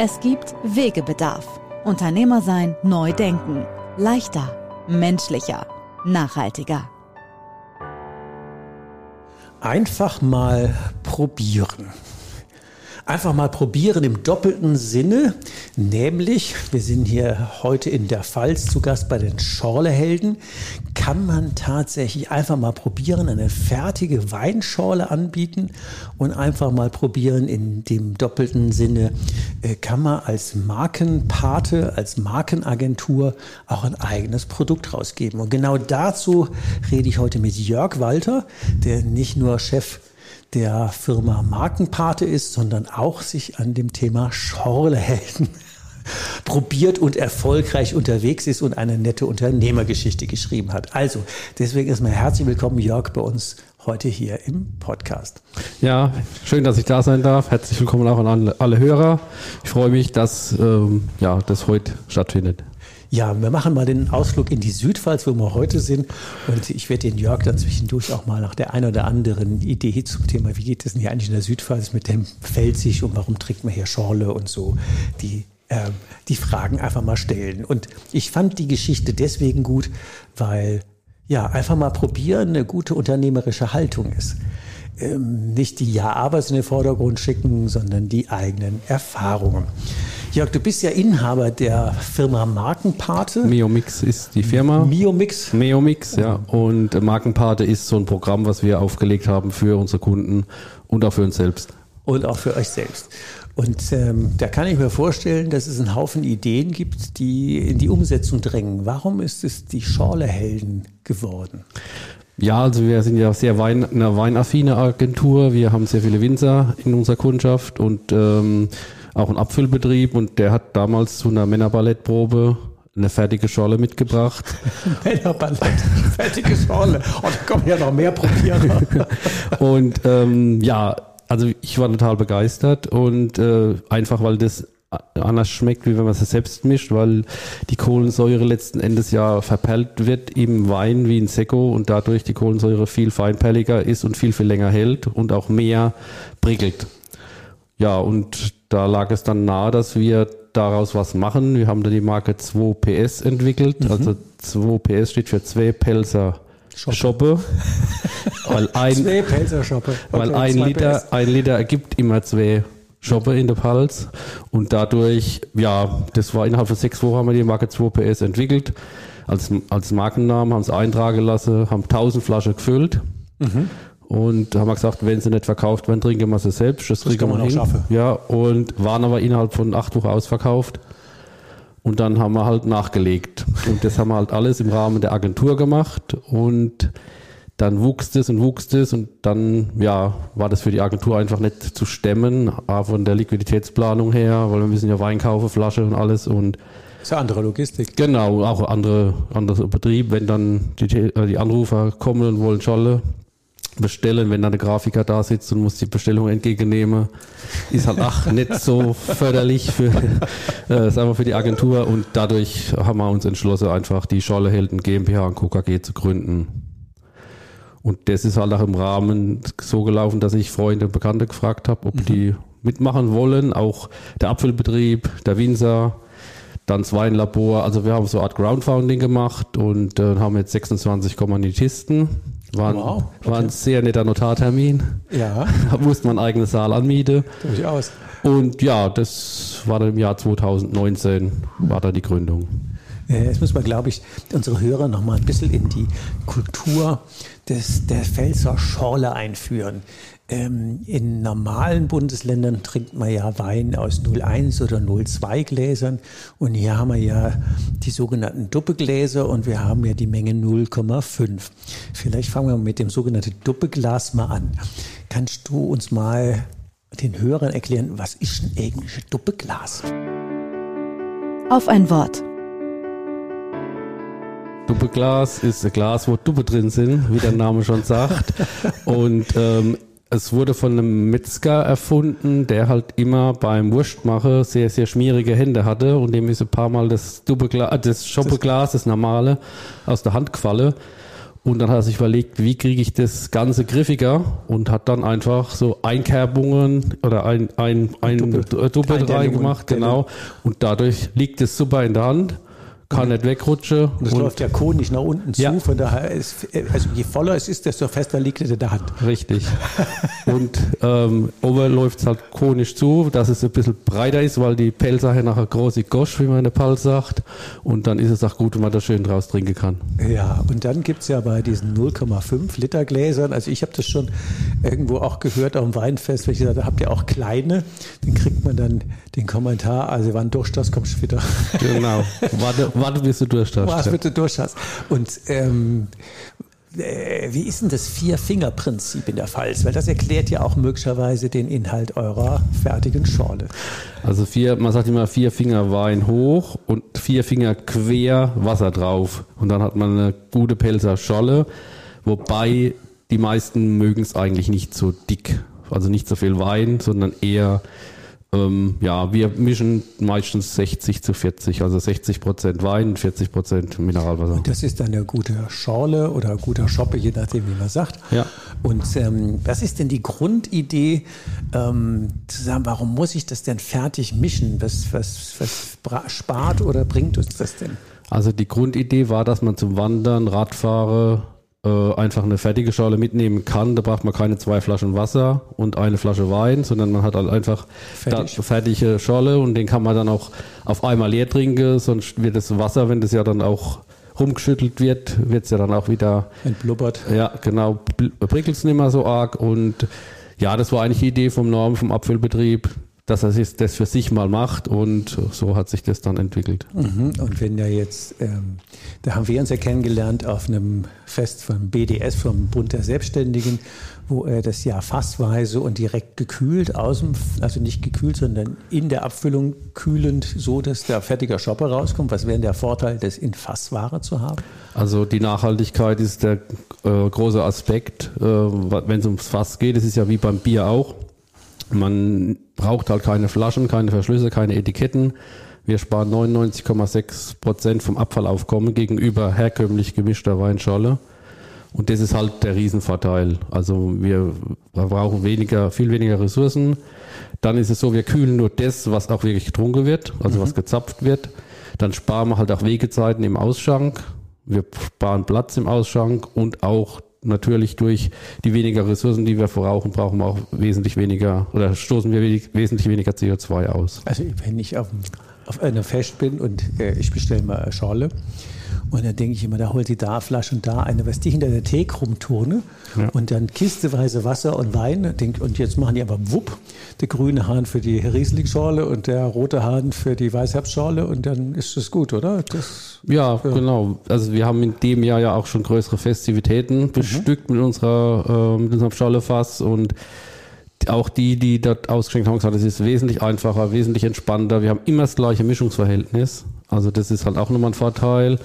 Es gibt Wegebedarf. Unternehmer sein, neu denken. Leichter, menschlicher, nachhaltiger. Einfach mal probieren. Einfach mal probieren im doppelten Sinne, nämlich, wir sind hier heute in der Pfalz zu Gast bei den Schorlehelden, kann man tatsächlich einfach mal probieren, eine fertige Weinschorle anbieten und einfach mal probieren in dem doppelten Sinne, äh, kann man als Markenpate, als Markenagentur auch ein eigenes Produkt rausgeben. Und genau dazu rede ich heute mit Jörg Walter, der nicht nur Chef der Firma Markenpate ist, sondern auch sich an dem Thema Schorlehelden probiert und erfolgreich unterwegs ist und eine nette Unternehmergeschichte geschrieben hat. Also, deswegen erstmal herzlich willkommen, Jörg, bei uns heute hier im Podcast. Ja, schön, dass ich da sein darf. Herzlich willkommen auch an alle, Hörer. Ich freue mich, dass ähm, ja, das heute stattfindet. Ja, wir machen mal den Ausflug in die Südpfalz, wo wir heute sind. Und ich werde den Jörg dann zwischendurch auch mal nach der einen oder anderen Idee zum Thema, wie geht es denn hier eigentlich in der Südpfalz mit dem Pfälzisch und warum trinkt man hier Schorle und so, die, äh, die Fragen einfach mal stellen. Und ich fand die Geschichte deswegen gut, weil ja, einfach mal probieren eine gute unternehmerische Haltung ist ähm, nicht die Ja-Abers in den Vordergrund schicken, sondern die eigenen Erfahrungen. Jörg, du bist ja Inhaber der Firma Markenpate. Meomix ist die Firma. Meomix. Meomix, ja. Und Markenpate ist so ein Programm, was wir aufgelegt haben für unsere Kunden und auch für uns selbst. Und auch für euch selbst. Und ähm, da kann ich mir vorstellen, dass es einen Haufen Ideen gibt, die in die Umsetzung drängen. Warum ist es die Schorlehelden geworden? Ja, also wir sind ja sehr Wein, eine weinaffine Agentur. Wir haben sehr viele Winzer in unserer Kundschaft und ähm, auch einen Abfüllbetrieb. Und der hat damals zu einer Männerballettprobe eine fertige Schorle mitgebracht. Männerballett, fertige Schorle. Und oh, da kommen ja noch mehr probieren. und ähm, ja, also ich war total begeistert und äh, einfach, weil das anders schmeckt, wie wenn man es selbst mischt, weil die Kohlensäure letzten Endes ja verperlt wird im Wein wie in Sekko und dadurch die Kohlensäure viel feinperliger ist und viel, viel länger hält und auch mehr prickelt. Ja, und da lag es dann nahe, dass wir daraus was machen. Wir haben da die Marke 2PS entwickelt. Mhm. Also 2PS steht für zwei Pelzer Shoppe. weil ein, zwei Pelzer Shoppe. Okay, weil ein Liter, ein Liter ergibt immer zwei Shoppe in der Pulse und dadurch, ja, das war innerhalb von sechs Wochen haben wir die Marke 2 PS entwickelt. Als, als Markennamen haben sie eintragen lassen, haben 1000 Flaschen gefüllt. Mhm. Und haben wir gesagt, wenn sie nicht verkauft werden, trinken wir sie selbst. Das, das kann man auch schaffen. Ja, und waren aber innerhalb von acht Wochen ausverkauft. Und dann haben wir halt nachgelegt. Und das haben wir halt alles im Rahmen der Agentur gemacht. Und dann wuchs es und wuchs es und dann ja, war das für die Agentur einfach nicht zu stemmen, A, von der Liquiditätsplanung her, weil wir müssen ja Wein kaufen, Flasche und alles und ist ja andere Logistik. Genau, auch andere, anderer Betrieb, wenn dann die, äh, die Anrufer kommen und wollen Scholle bestellen, wenn dann der Grafiker da sitzt und muss die Bestellung entgegennehmen, ist halt ach nicht so förderlich für äh, sagen wir für die Agentur und dadurch haben wir uns entschlossen, einfach die Schollehelden GmbH und KKG zu gründen. Und das ist halt auch im Rahmen so gelaufen, dass ich Freunde und Bekannte gefragt habe, ob mhm. die mitmachen wollen. Auch der Apfelbetrieb, der Winzer, dann das Weinlabor. Also wir haben so eine Art Groundfounding gemacht und äh, haben jetzt 26 Kommunitisten. War, wow, okay. war ein sehr netter Notartermin. Ja. Da musste man einen eigenen Saal anmieten. Durchaus. Und ja, das war dann im Jahr 2019, war da die Gründung. Jetzt muss man, glaube ich, unsere Hörer noch mal ein bisschen in die Kultur des, der Pfälzer Schorle einführen. Ähm, in normalen Bundesländern trinkt man ja Wein aus 01 oder 02 Gläsern und hier haben wir ja die sogenannten Duppegläser und wir haben ja die Menge 0,5. Vielleicht fangen wir mit dem sogenannten Duppeglas mal an. Kannst du uns mal den Hörern erklären, was ist ein eigentlich ein Duppeglas? Auf ein Wort. Duppeglas ist ein Glas, wo Duppe drin sind, wie der Name schon sagt. Und ähm, es wurde von einem Metzger erfunden, der halt immer beim Wurstmachen sehr, sehr schmierige Hände hatte und dem ist ein paar Mal das Duppeglas, äh, das Schoppeglas, das normale, aus der Hand gefallen. Und dann hat er sich überlegt, wie kriege ich das Ganze griffiger und hat dann einfach so Einkerbungen oder ein, ein, ein Teilung, reingemacht, genau. Und dadurch liegt es super in der Hand, kann nicht wegrutschen. Das und läuft ja konisch nach unten zu, Ja. von daher ist, also je voller es ist, desto fester liegt es in der Hand. Richtig. Und ähm, oben läuft es halt konisch zu, dass es ein bisschen breiter ist, weil die Pelsache nachher große Gosch, wie man in der Pal sagt. Und dann ist es auch gut, wenn man da schön draus trinken kann. Ja, und dann gibt's ja bei diesen 0,5 Liter Gläsern, also ich habe das schon irgendwo auch gehört auf dem Weinfest, wenn ich gesagt habe, habt ihr auch kleine? Dann kriegt man dann den Kommentar, also wann durch das kommst du wieder. Genau. Warte, warte bis du durch hast. bitte durch hast. Und ähm, äh, wie ist denn das Vier-Finger-Prinzip in der Pfalz? Weil das erklärt ja auch möglicherweise den Inhalt eurer fertigen Schorle. Also vier, man sagt immer vier Finger Wein hoch und vier Finger quer Wasser drauf. Und dann hat man eine gute Pelzer Scholle, wobei die meisten mögen es eigentlich nicht so dick. Also nicht so viel Wein, sondern eher, ähm, ja, wir mischen meistens 60 zu 40, also 60 Prozent Wein, 40 Prozent Mineralwasser. Das ist dann eine gute Schorle oder ein guter Schoppe, je nachdem, wie man sagt. Ja. Und ähm, was ist denn die Grundidee, ähm, zu sagen, warum muss ich das denn fertig mischen? Was, was, was spart oder bringt uns das denn? Also die Grundidee war, dass man zum Wandern, Radfahren äh, einfach eine fertige Schale mitnehmen kann. Da braucht man keine zwei Flaschen Wasser und eine Flasche Wein, sondern man hat halt einfach Fertig. Da, fertige Schale und den kann man dann auch auf einmal leer trinken, sonst wird das Wasser, wenn das ja dann auch rumgeschüttelt wird, wird es ja dann auch wieder Entblubbert. ja, genau. Prickelt es nicht mehr so arg. Und ja, das war eigentlich die Idee vom Norm, vom Abfüllbetrieb, dass er sich das für sich mal macht. Und so hat sich das dann entwickelt. Mhm. Und wenn ja jetzt, ähm, da haben wir uns ja kennengelernt auf einem Fest vom BDS, vom Bund der Selbstständigen, wo er das ja fassweise und direkt gekühlt aus dem, also nicht gekühlt, sondern in der Abfüllung kühlend, so dass der fertiger Shopper rauskommt. Was wäre denn der Vorteil, das in Fassware zu haben? Also die Nachhaltigkeit ist der äh, große Aspekt, äh, wenn es ums Fass geht. Es ist ja wie beim Bier auch. Man braucht halt keine Flaschen, keine Verschlüsse, keine Etiketten. Wir sparen 99,6 Prozent vom Abfallaufkommen gegenüber herkömmlich gemischter Weinscholle. Und das ist halt der Riesenvorteil. Also wir brauchen weniger, viel weniger Ressourcen. Dann ist es so, wir kühlen nur das, was auch wirklich getrunken wird, also was gezapft wird. Dann sparen wir halt auch Wegezeiten im Ausschank. Wir sparen Platz im Ausschank und auch natürlich durch die weniger Ressourcen, die wir verbrauchen, brauchen wir auch wesentlich weniger oder stoßen wir wenig- wesentlich weniger CO2 aus. Also wenn ich auf, auf einer Fest bin und äh, ich bestelle mal eine Schorle und dann denke ich immer, da holt sie da eine Flasche und da eine, was die hinter der Theke rumturne und dann kisteweise Wasser und Wein denk, und jetzt machen die aber wupp, der grüne Hahn für die Riesling-Schorle und der rote Hahn für die Weißherbstschorle und dann ist das gut, oder? Das, Ja, genau. Also wir haben in dem Jahr ja auch schon größere Festivitäten bestückt mit unserer, äh, mit unserem Schollefass und auch die, die dort ausgeschenkt haben, gesagt, es ist wesentlich einfacher, wesentlich entspannter. Wir haben immer das gleiche Mischungsverhältnis. Also das ist halt auch nochmal ein Vorteil.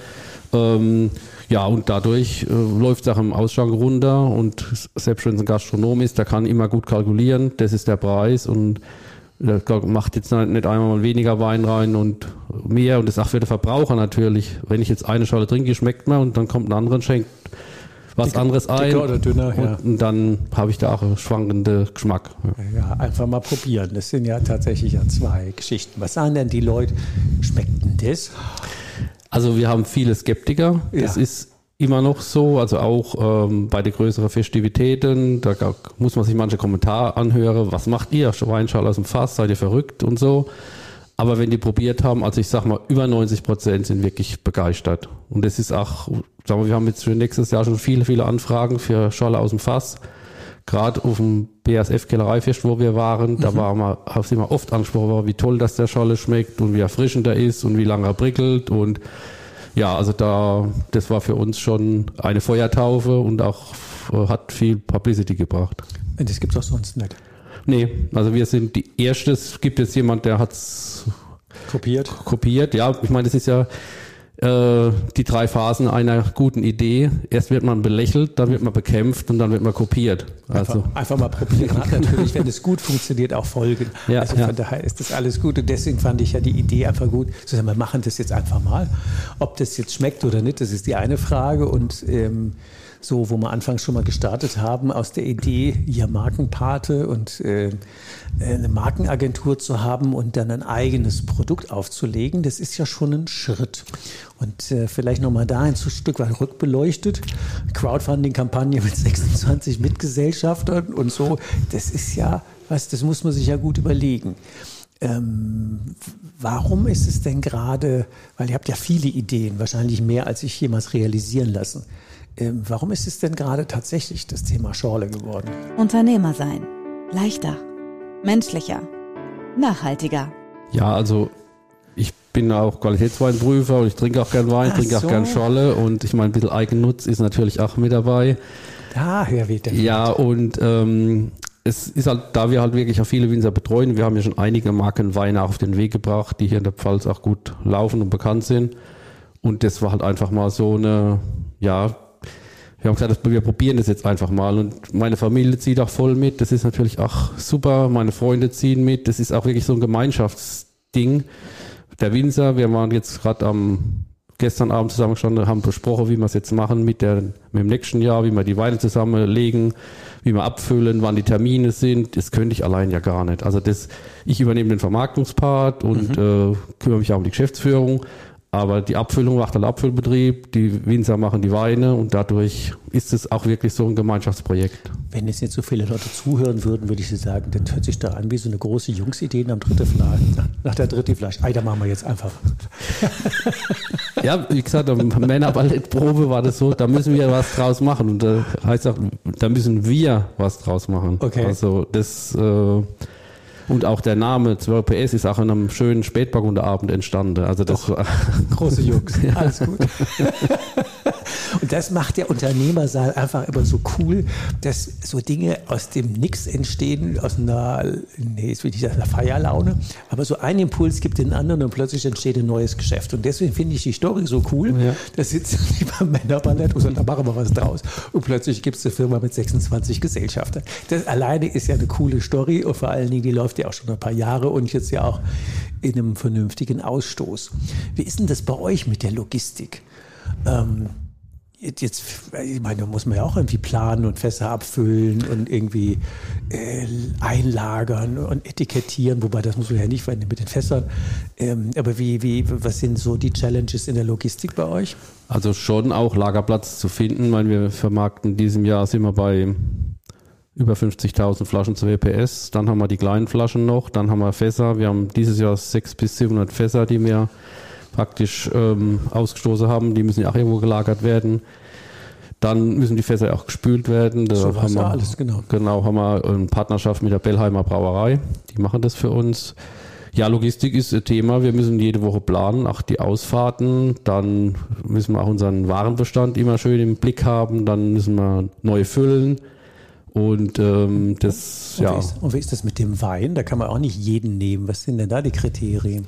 Ähm, ja, und dadurch äh, läuft es auch im Ausschank runter und selbst wenn es ein Gastronom ist, der kann immer gut kalkulieren, das ist der Preis und der macht jetzt nicht einmal mal weniger Wein rein und mehr und das ist auch für den Verbraucher natürlich. Wenn ich jetzt eine Schale trinke, schmeckt mir und dann kommt ein anderer und schenkt was Dicker- anderes ein. dicker oder dünner, und, ja. und dann habe ich da auch einen schwankenden Geschmack. Ja. einfach mal probieren. Das sind ja tatsächlich ja zwei Geschichten. Was sagen denn die Leute? Schmeckt denn das? Also wir haben viele Skeptiker. Das Ja. ist immer noch so, also auch ähm, bei den größeren Festivitäten, da muss man sich manche Kommentare anhören, was macht ihr, Weinschale aus dem Fass, seid ihr verrückt und so. Aber wenn die probiert haben, also ich sag mal, über 90 Prozent sind wirklich begeistert. Und es ist auch, sagen wir, wir haben jetzt für nächstes Jahr schon viele, viele Anfragen für Schale aus dem Fass. Gerade auf dem BASF Kellereifest, wo wir waren, mhm. da war mal, haben sie mal oft angesprochen, wie toll das der Scholle schmeckt und wie erfrischend er ist und wie lange er prickelt und ja, also da, das war für uns schon eine Feuertaufe und auch äh, hat viel Publicity gebracht. Das gibt es auch sonst nicht. Nee, also wir sind die Erste. Es gibt jetzt jemand, der hat's kopiert. Kopiert, ja. Ich meine, das ist ja äh, die drei Phasen einer guten Idee. Erst wird man belächelt, dann wird man bekämpft und dann wird man kopiert. Also einfach, einfach mal probieren. Hat natürlich, wenn es gut funktioniert, auch Folgen. Ja, also von ja. daher ist das alles gut. Und deswegen fand ich ja die Idee einfach gut. Zu sagen, wir machen das jetzt einfach mal. Ob das jetzt schmeckt oder nicht, das ist die eine Frage. Und ähm, so, wo wir anfangs schon mal gestartet haben, aus der Idee, ihr Markenpate und äh, eine Markenagentur zu haben und dann ein eigenes Produkt aufzulegen, das ist ja schon ein Schritt. Und äh, vielleicht nochmal da ein Stück weit rückbeleuchtet. Crowdfunding-Kampagne mit 26 Mitgesellschaftern und so, das ist ja, was, das muss man sich ja gut überlegen. Ähm, warum ist es denn gerade, weil ihr habt ja viele Ideen, wahrscheinlich mehr, als ich jemals realisieren lassen. Ähm, warum ist es denn gerade tatsächlich das Thema Schorle geworden? Unternehmer sein. Leichter. Menschlicher. Nachhaltiger. Ja, also ich bin auch Qualitätsweinprüfer und ich trinke auch gern Wein, Ach trinke so. auch gern Scholle und ich meine, ein bisschen Eigennutz ist natürlich auch mit dabei. Daher weht der Ja, und ähm, es ist halt, da wir halt wirklich auch viele Winzer betreuen, wir haben ja schon einige Marken Weine auf den Weg gebracht, die hier in der Pfalz auch gut laufen und bekannt sind. Und das war halt einfach mal so eine, ja, wir haben gesagt, wir probieren das jetzt einfach mal. Und meine Familie zieht auch voll mit. Das ist natürlich auch super. Meine Freunde ziehen mit. Das ist auch wirklich so ein Gemeinschaftsding. Der Winzer, wir waren jetzt gerade am gestern Abend zusammengestanden, haben besprochen, wie wir es jetzt machen mit, der, mit dem nächsten Jahr, wie wir die Weine zusammenlegen, wie wir abfüllen, wann die Termine sind. Das könnte ich allein ja gar nicht. Also das, ich übernehme den Vermarktungspart und mhm. äh, kümmere mich auch um die Geschäftsführung. Aber die Abfüllung macht der Abfüllbetrieb, die Winzer machen die Weine und dadurch ist es auch wirklich so ein Gemeinschaftsprojekt. Wenn jetzt nicht so viele Leute zuhören würden, würde ich Sie sagen, das hört sich da an wie so eine große Jungsidee am dritten Fleisch. Nach der dritten Fleisch. Ei, da machen wir jetzt einfach. ja, wie gesagt, am Männerballettprobe war das so, da müssen wir was draus machen. Und da heißt auch, da müssen wir was draus machen. Okay. Also das äh, und auch der Name 12 PS ist auch in einem schönen Spätburgunderabend entstanden. Also das Doch, große Jungs. Alles gut. Und das macht der Unternehmersaal einfach immer so cool, dass so Dinge aus dem Nix entstehen, aus einer, nee, ist wirklich einer Feierlaune. Aber so ein Impuls gibt den anderen und plötzlich entsteht ein neues Geschäft. Und deswegen finde ich die Story so cool. Ja. Da sitzen die beim Männerballett und sagen, da machen wir was draus. Und plötzlich gibt es eine Firma mit 26 Gesellschaftern. Das alleine ist ja eine coole Story und vor allen Dingen, die läuft ja auch schon ein paar Jahre und jetzt ja auch in einem vernünftigen Ausstoß. Wie ist denn das bei euch mit der Logistik? Ähm, jetzt, ich meine, da muss man ja auch irgendwie planen und Fässer abfüllen und irgendwie äh, einlagern und etikettieren, wobei das muss man ja nicht mit den Fässern. Ähm, aber wie, wie, was sind so die Challenges in der Logistik bei euch? Also schon auch Lagerplatz zu finden. Meine, wir vermarkten diesem Jahr sind wir bei über 50.000 Flaschen zu WPS. Dann haben wir die kleinen Flaschen noch. Dann haben wir Fässer. Wir haben dieses Jahr 600 bis 700 Fässer, die wir praktisch ähm, ausgestoßen haben. Die müssen ja auch irgendwo gelagert werden. Dann müssen die Fässer auch gespült werden. Da so haben wir, alles, genau. Genau, haben wir eine Partnerschaft mit der Bellheimer Brauerei. Die machen das für uns. Ja, Logistik ist ein Thema. Wir müssen jede Woche planen, auch die Ausfahrten. Dann müssen wir auch unseren Warenbestand immer schön im Blick haben. Dann müssen wir neu füllen. Und ähm, das, und ja. Wie ist, und wie ist das mit dem Wein? Da kann man auch nicht jeden nehmen. Was sind denn da die Kriterien?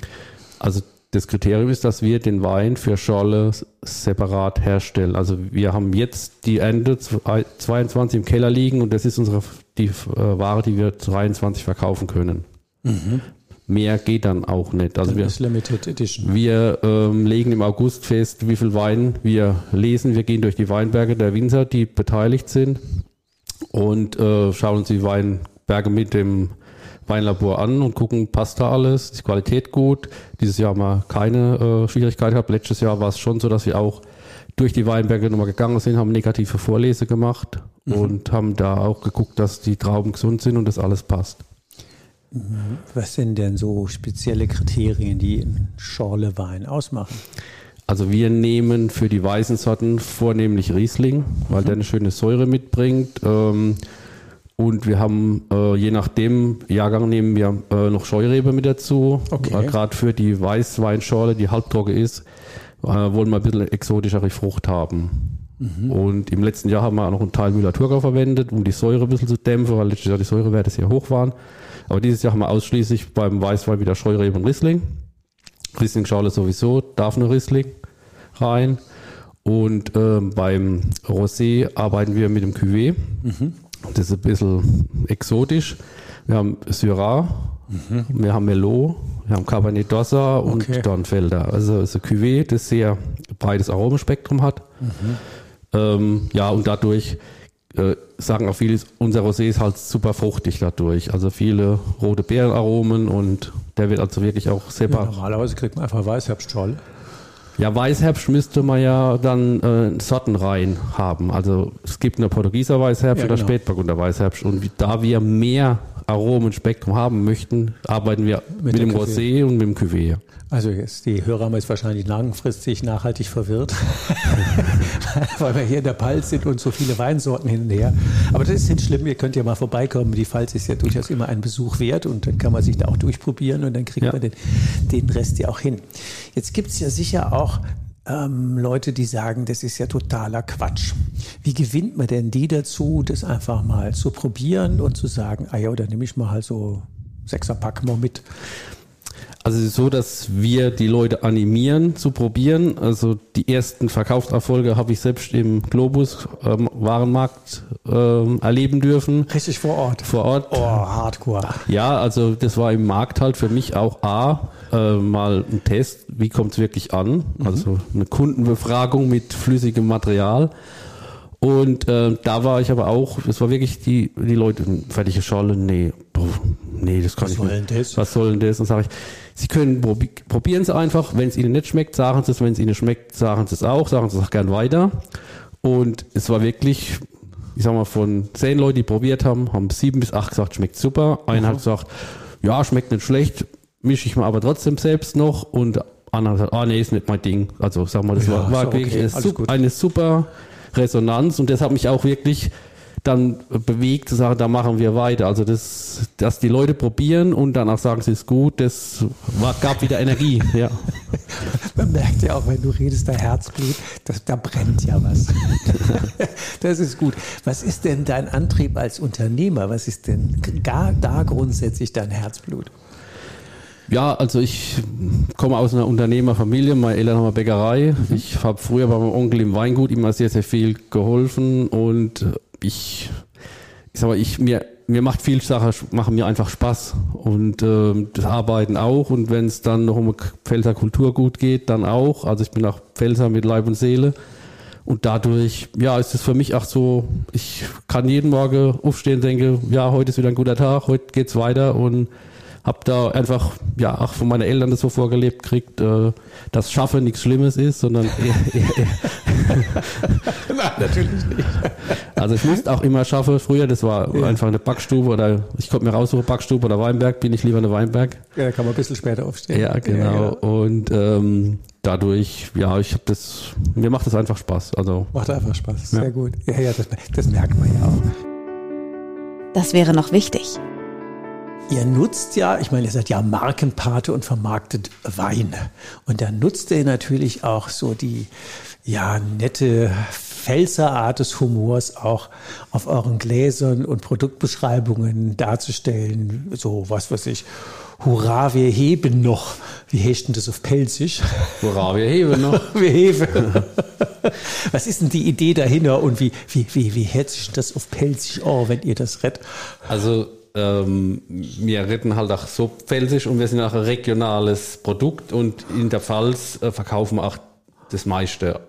Also das Kriterium ist, dass wir den Wein für Schorle separat herstellen. Also wir haben jetzt die Ende 22 im Keller liegen und das ist unsere die äh, Ware, die wir 23 verkaufen können. Mhm. Mehr geht dann auch nicht. Also wir, Limited Edition. wir ähm, legen im August fest, wie viel Wein wir lesen. Wir gehen durch die Weinberge der Winzer, die beteiligt sind und äh, schauen uns die Weinberge mit dem Weinlabor an und gucken, passt da alles, ist die Qualität gut. Dieses Jahr haben wir keine äh, Schwierigkeit gehabt. Letztes Jahr war es schon so, dass wir auch durch die Weinberge nochmal gegangen sind, haben negative Vorlese gemacht mhm. und haben da auch geguckt, dass die Trauben gesund sind und das alles passt. Mhm. Was sind denn so spezielle Kriterien, die einen Schorlewein ausmachen? Also wir nehmen für die weißen Sorten vornehmlich Riesling, weil mhm. der eine schöne Säure mitbringt. Ähm, und wir haben, äh, je nachdem Jahrgang, nehmen wir äh, noch Scheurebe mit dazu. Okay. Äh, Gerade für die Weißweinschorle, die halbtrocken ist, äh, wollen wir ein bisschen exotischere Frucht haben. Mhm. Und im letzten Jahr haben wir auch noch einen Teil Müller-Thurgau verwendet, um die Säure ein bisschen zu dämpfen, weil letztes Jahr die Säurewerte sehr hoch waren. Aber dieses Jahr haben wir ausschließlich beim Weißwein wieder Scheurebe und Riesling. Riesling-Schale sowieso, darf eine Riesling rein. Und äh, beim Rosé arbeiten wir mit dem Cuvée. Mhm. Das ist ein bisschen exotisch. Wir haben Syrah, mhm. wir haben Merlot, wir haben Cabernet d'Ossa und okay. Dornfelder. Also es ist ein Cuvée, das sehr breites Aromenspektrum hat. Mhm. Ähm, ja, und dadurch äh, sagen auch viele, unser Rosé ist halt super fruchtig dadurch. Also viele rote Beerenaromen und der wird also wirklich auch sehr... Ja, normalerweise kriegt man einfach Weißherbstschorle. Ja, Weißherbst müsste man ja dann äh, Sortenreihen haben. Also es gibt eine Portugieser Weißherbst ja, oder genau. Spätburgunder Weißherbst. Und da wir mehr Aromenspektrum haben möchten, arbeiten wir mit, mit dem Rosé und mit dem Cuvée. Also jetzt, die Hörer haben jetzt wahrscheinlich langfristig nachhaltig verwirrt, weil wir hier in der Pfalz sind und so viele Weinsorten hin und her. Aber das ist nicht schlimm, ihr könnt ja mal vorbeikommen. Die Pfalz ist ja durchaus immer ein Besuch wert und dann kann man sich da auch durchprobieren und dann kriegt ja. man den, den Rest ja auch hin. Jetzt gibt es ja sicher auch ähm, Leute, die sagen, das ist ja totaler Quatsch. Wie gewinnt man denn die dazu, das einfach mal zu probieren und zu sagen, ah ja, dann nehme ich mal halt so Sechserpack mal mit. Also es ist so, dass wir die Leute animieren zu probieren. Also die ersten Verkaufserfolge habe ich selbst im Globus ähm, Warenmarkt ähm, erleben dürfen. Richtig vor Ort. Vor Ort. Oh, Hardcore. Ja, also das war im Markt halt für mich auch A, äh, mal ein Test, wie kommt es wirklich an? Mhm. Also eine Kundenbefragung mit flüssigem Material. Und äh, da war ich aber auch, es war wirklich die, die Leute, fertige Schale, nee, nee, das kann Was ich nicht. Das? Was soll denn das? Und sage ich, Sie können probieren es einfach. Wenn es Ihnen nicht schmeckt, sagen Sie es. Wenn es Ihnen schmeckt, sagen Sie es auch. Sagen Sie es auch gern weiter. Und es war wirklich, ich sag mal, von zehn Leuten, die probiert haben, haben sieben bis acht gesagt, schmeckt super. Einer mhm. hat gesagt, ja, schmeckt nicht schlecht, mische ich mir aber trotzdem selbst noch. Und einer hat gesagt, ah nee, ist nicht mein Ding. Also sag mal, das ja, war, war wirklich okay. eine, eine super Resonanz und das hat mich auch wirklich dann bewegt zu sagen, da machen wir weiter. Also das, dass die Leute probieren und danach sagen, es ist gut, das war, gab wieder Energie. Ja. Man merkt ja auch, wenn du redest, der Herzblut, das, da brennt ja was. Das ist gut. Was ist denn dein Antrieb als Unternehmer? Was ist denn gar da grundsätzlich dein Herzblut? Ja, also ich komme aus einer Unternehmerfamilie. Meine Eltern haben eine Bäckerei. Mhm. Ich habe früher bei meinem Onkel im Weingut immer sehr, sehr viel geholfen und ich, ich sag mal, ich, mir, mir macht viel Sache, machen mir einfach Spaß. Und äh, das Arbeiten auch. Und wenn es dann noch um Pfälzer Kulturgut geht, dann auch. Also ich bin auch Pfälzer mit Leib und Seele. Und dadurch, ja, ist es für mich auch so, ich kann jeden Morgen aufstehen denke, ja, heute ist wieder ein guter Tag, heute geht's weiter. Und habe da einfach, ja, auch von meinen Eltern das so vorgelebt kriegt, äh, dass Schaffen nichts Schlimmes ist, sondern eher, eher, eher Nein, natürlich nicht. Also ich musste auch immer schaffen. Früher, das war ja. einfach eine Backstube oder ich konnte mir raussuchen, Backstube oder Weinberg, bin ich lieber eine Weinberg. Ja, da kann man ein bisschen später aufstehen. Ja, genau. Ja, ja. Und ähm, dadurch, ja, ich habe das, mir macht das einfach Spaß. Also macht einfach Spaß. Sehr gut. Ja, ja, das, das merkt man ja auch. Das wäre noch wichtig. Ihr nutzt ja, ich meine, ihr seid ja Markenpate und vermarktet Weine. Und da nutzt ihr natürlich auch so die, ja, nette Pfälzerart des Humors auch auf euren Gläsern und Produktbeschreibungen darzustellen. So, was weiß ich. Hurra, wir heben noch. Wie heißt denn das auf Pelzig? Hurra, wir heben noch. wir heben. Was ist denn die Idee dahinter und wie, wie, wie, wie hört sich das auf Pelzig oh, wenn ihr das rettet? Also ähm, wir retten halt auch so pfälzisch und wir sind auch ein regionales Produkt und in der Pfalz äh, verkaufen wir auch das meiste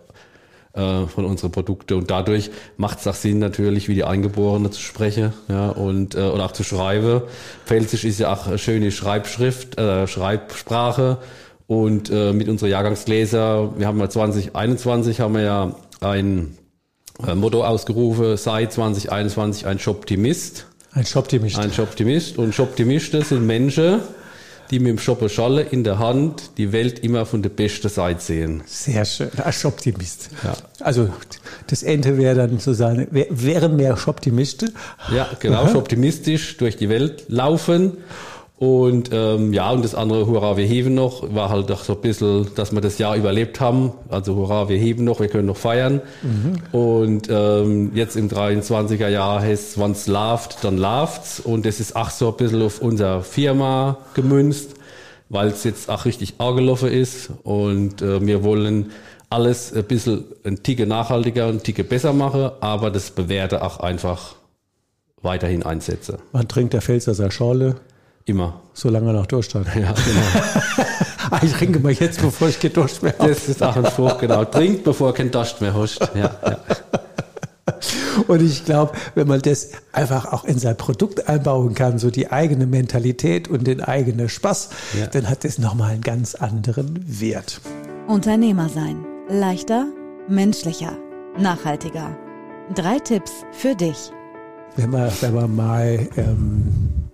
äh, von unseren Produkten und dadurch macht es auch Sinn natürlich, wie die Eingeborene zu sprechen ja, und äh, oder auch zu schreiben. Pfälzisch ist ja auch eine schöne Schreibschrift, äh, Schreibsprache Und äh, mit unserer Jahrgangsgläser, wir haben ja 2021 haben wir ja ein äh, Motto ausgerufen, sei 2021 ein Shoptimist. Ein Shoptimist. Ein Shoptimist. Und Shoptimisten sind Menschen, die mit dem Shopper Scholle in der Hand die Welt immer von der besten Seite sehen. Sehr schön, ein Shoptimist. Ja. Also das Ende wäre dann sozusagen, wär, wäre mehr Shoptimiste. Ja, genau, Shoptimistisch durch die Welt laufen und ähm, ja, und das andere Hurra, wir heben noch, war halt doch so ein bisschen, dass wir das Jahr überlebt haben. Also Hurra, wir heben noch, wir können noch feiern. Mhm. Und ähm, jetzt im 23er Jahr heißt es, wenn's lauft, dann lauft's. Und das ist auch so ein bisschen auf unsere Firma gemünzt, weil es jetzt auch richtig angelaufen ist. Und äh, wir wollen alles ein bisschen ein Ticke nachhaltiger und ein Ticke besser machen, aber das Bewährte auch einfach weiterhin einsetzen. Wann trinkt der Pfälzer Schorle? Immer. Solange er noch Durst hat. Ja, genau. Ah, ich trinke mal jetzt, bevor ich kein Durst mehr habe. Das ist auch ein Spruch, genau. Trinkt, bevor er kein Durst mehr hast. Ja, ja. Und ich glaube, wenn man das einfach auch in sein Produkt einbauen kann, so die eigene Mentalität und den eigenen Spaß, ja. dann hat das nochmal einen ganz anderen Wert. Unternehmer sein. Leichter, menschlicher, nachhaltiger. Drei Tipps für dich. Wenn wir, wenn wir mal ähm, äh,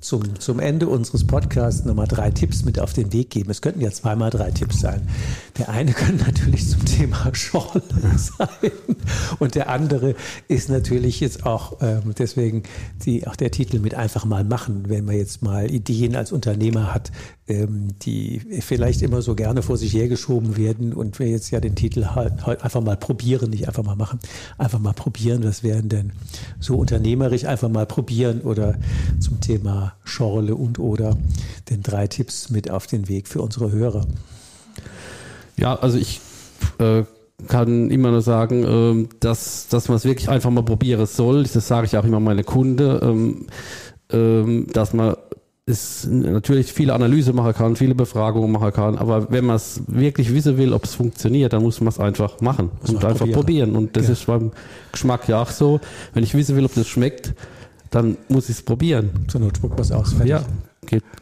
zum, zum Ende unseres Podcasts nochmal drei Tipps mit auf den Weg geben. Es könnten ja zweimal drei Tipps sein. Der eine könnte natürlich zum Thema Schorle sein und der andere ist natürlich jetzt auch ähm, deswegen die, auch der Titel mit einfach mal machen, wenn man jetzt mal Ideen als Unternehmer hat, ähm, die vielleicht immer so gerne vor sich hergeschoben werden und wir jetzt ja den Titel halt, halt einfach mal probieren, nicht einfach mal machen, einfach mal probieren, was wären denn so unternehmerisch einfach mal probieren oder zum Thema Schorle und oder den drei Tipps mit auf den Weg für unsere Hörer. Ja, also ich äh, kann immer nur sagen, ähm, dass, dass man es wirklich einfach mal probieren soll. Das sage ich auch immer meine Kunden, ähm, ähm, dass man es natürlich viele Analyse machen kann, viele Befragungen machen kann, aber wenn man es wirklich wissen will, ob es funktioniert, dann muss man es einfach machen muss und einfach probieren. probieren. Und das ja. ist beim Geschmack ja auch so. Wenn ich wissen will, ob das schmeckt, dann muss ich es probieren. Zur Not spuckt was aus. Fertig. Ja,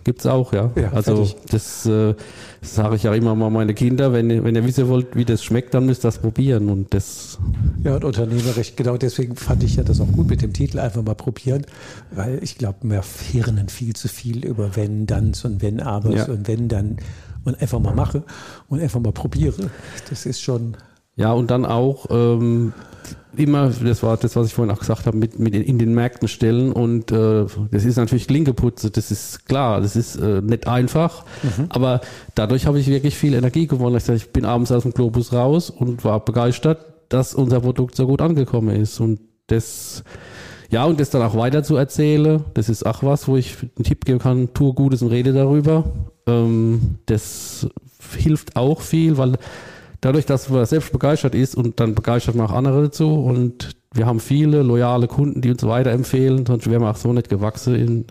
gibt es auch, ja. ja also fertig. das äh, sage ich ja immer mal meine Kinder, wenn, wenn ihr wissen wollt, wie das schmeckt, dann müsst ihr das probieren. Und das ja, und unternehmerisch, genau deswegen fand ich ja das auch gut mit dem Titel, einfach mal probieren, weil ich glaube, wir fahren viel zu viel über wenn, dann und wenn, aber ja. und wenn, dann und einfach mal mache und einfach mal probiere. Das ist schon. Ja, und dann auch ähm, immer, das war das, was ich vorhin auch gesagt habe, mit, mit in den Märkten stellen und äh, das ist natürlich Klinkeputze, das ist klar, das ist äh, nicht einfach, mhm. aber dadurch habe ich wirklich viel Energie gewonnen. Ich, ich bin abends aus dem Globus raus und war begeistert, dass unser Produkt so gut angekommen ist und das ja, und das dann auch weiter zu erzählen, das ist auch was, wo ich einen Tipp geben kann, tue Gutes und rede darüber. Ähm, das hilft auch viel, weil dadurch, dass man selbst begeistert ist und dann begeistert man auch andere dazu und wir haben viele loyale Kunden, die uns weiterempfehlen, sonst wären wir auch so nicht gewachsen in,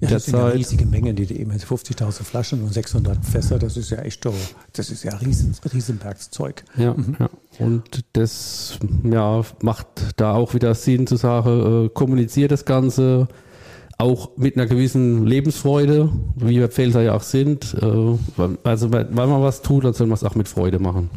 ja, das sind ja riesige Mengen, die eben 50.000 Flaschen und 600 Fässer, das ist ja echt, das ist ja riesen, Riesenbergszeug. Ja, mhm. ja, und das ja, macht da auch wieder Sinn zu sagen, äh, kommuniziert das Ganze, auch mit einer gewissen Lebensfreude, wie wir Pfälzer ja auch sind. Äh, also wenn man was tut, dann soll man es auch mit Freude machen.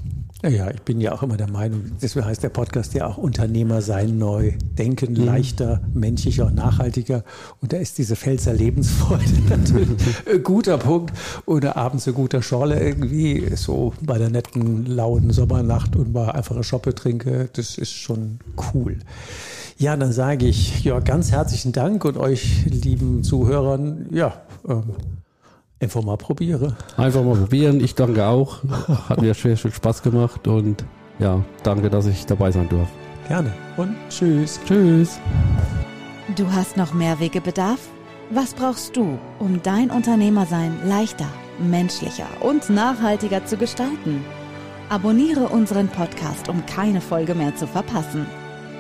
Ja, ich bin ja auch immer der Meinung, deswegen heißt der Podcast ja auch Unternehmer sein neu, denken mhm. leichter, menschlicher und nachhaltiger. Und da ist diese Pfälzer Lebensfreude natürlich ein guter Punkt. Oder abends ein guter Schorle irgendwie, so bei der netten, lauen Sommernacht und mal einfach eine Schoppe trinke, das ist schon cool. Ja, dann sage ich ja ganz herzlichen Dank und euch lieben Zuhörern, ja, ähm, einfach mal probiere. Einfach mal probieren. Ich danke auch. Hat mir sehr viel Spaß gemacht und ja, danke, dass ich dabei sein durfte. Gerne und tschüss. Tschüss. Du hast noch mehr Wegebedarf? Was brauchst du, um dein Unternehmersein leichter, menschlicher und nachhaltiger zu gestalten? Abonniere unseren Podcast, um keine Folge mehr zu verpassen.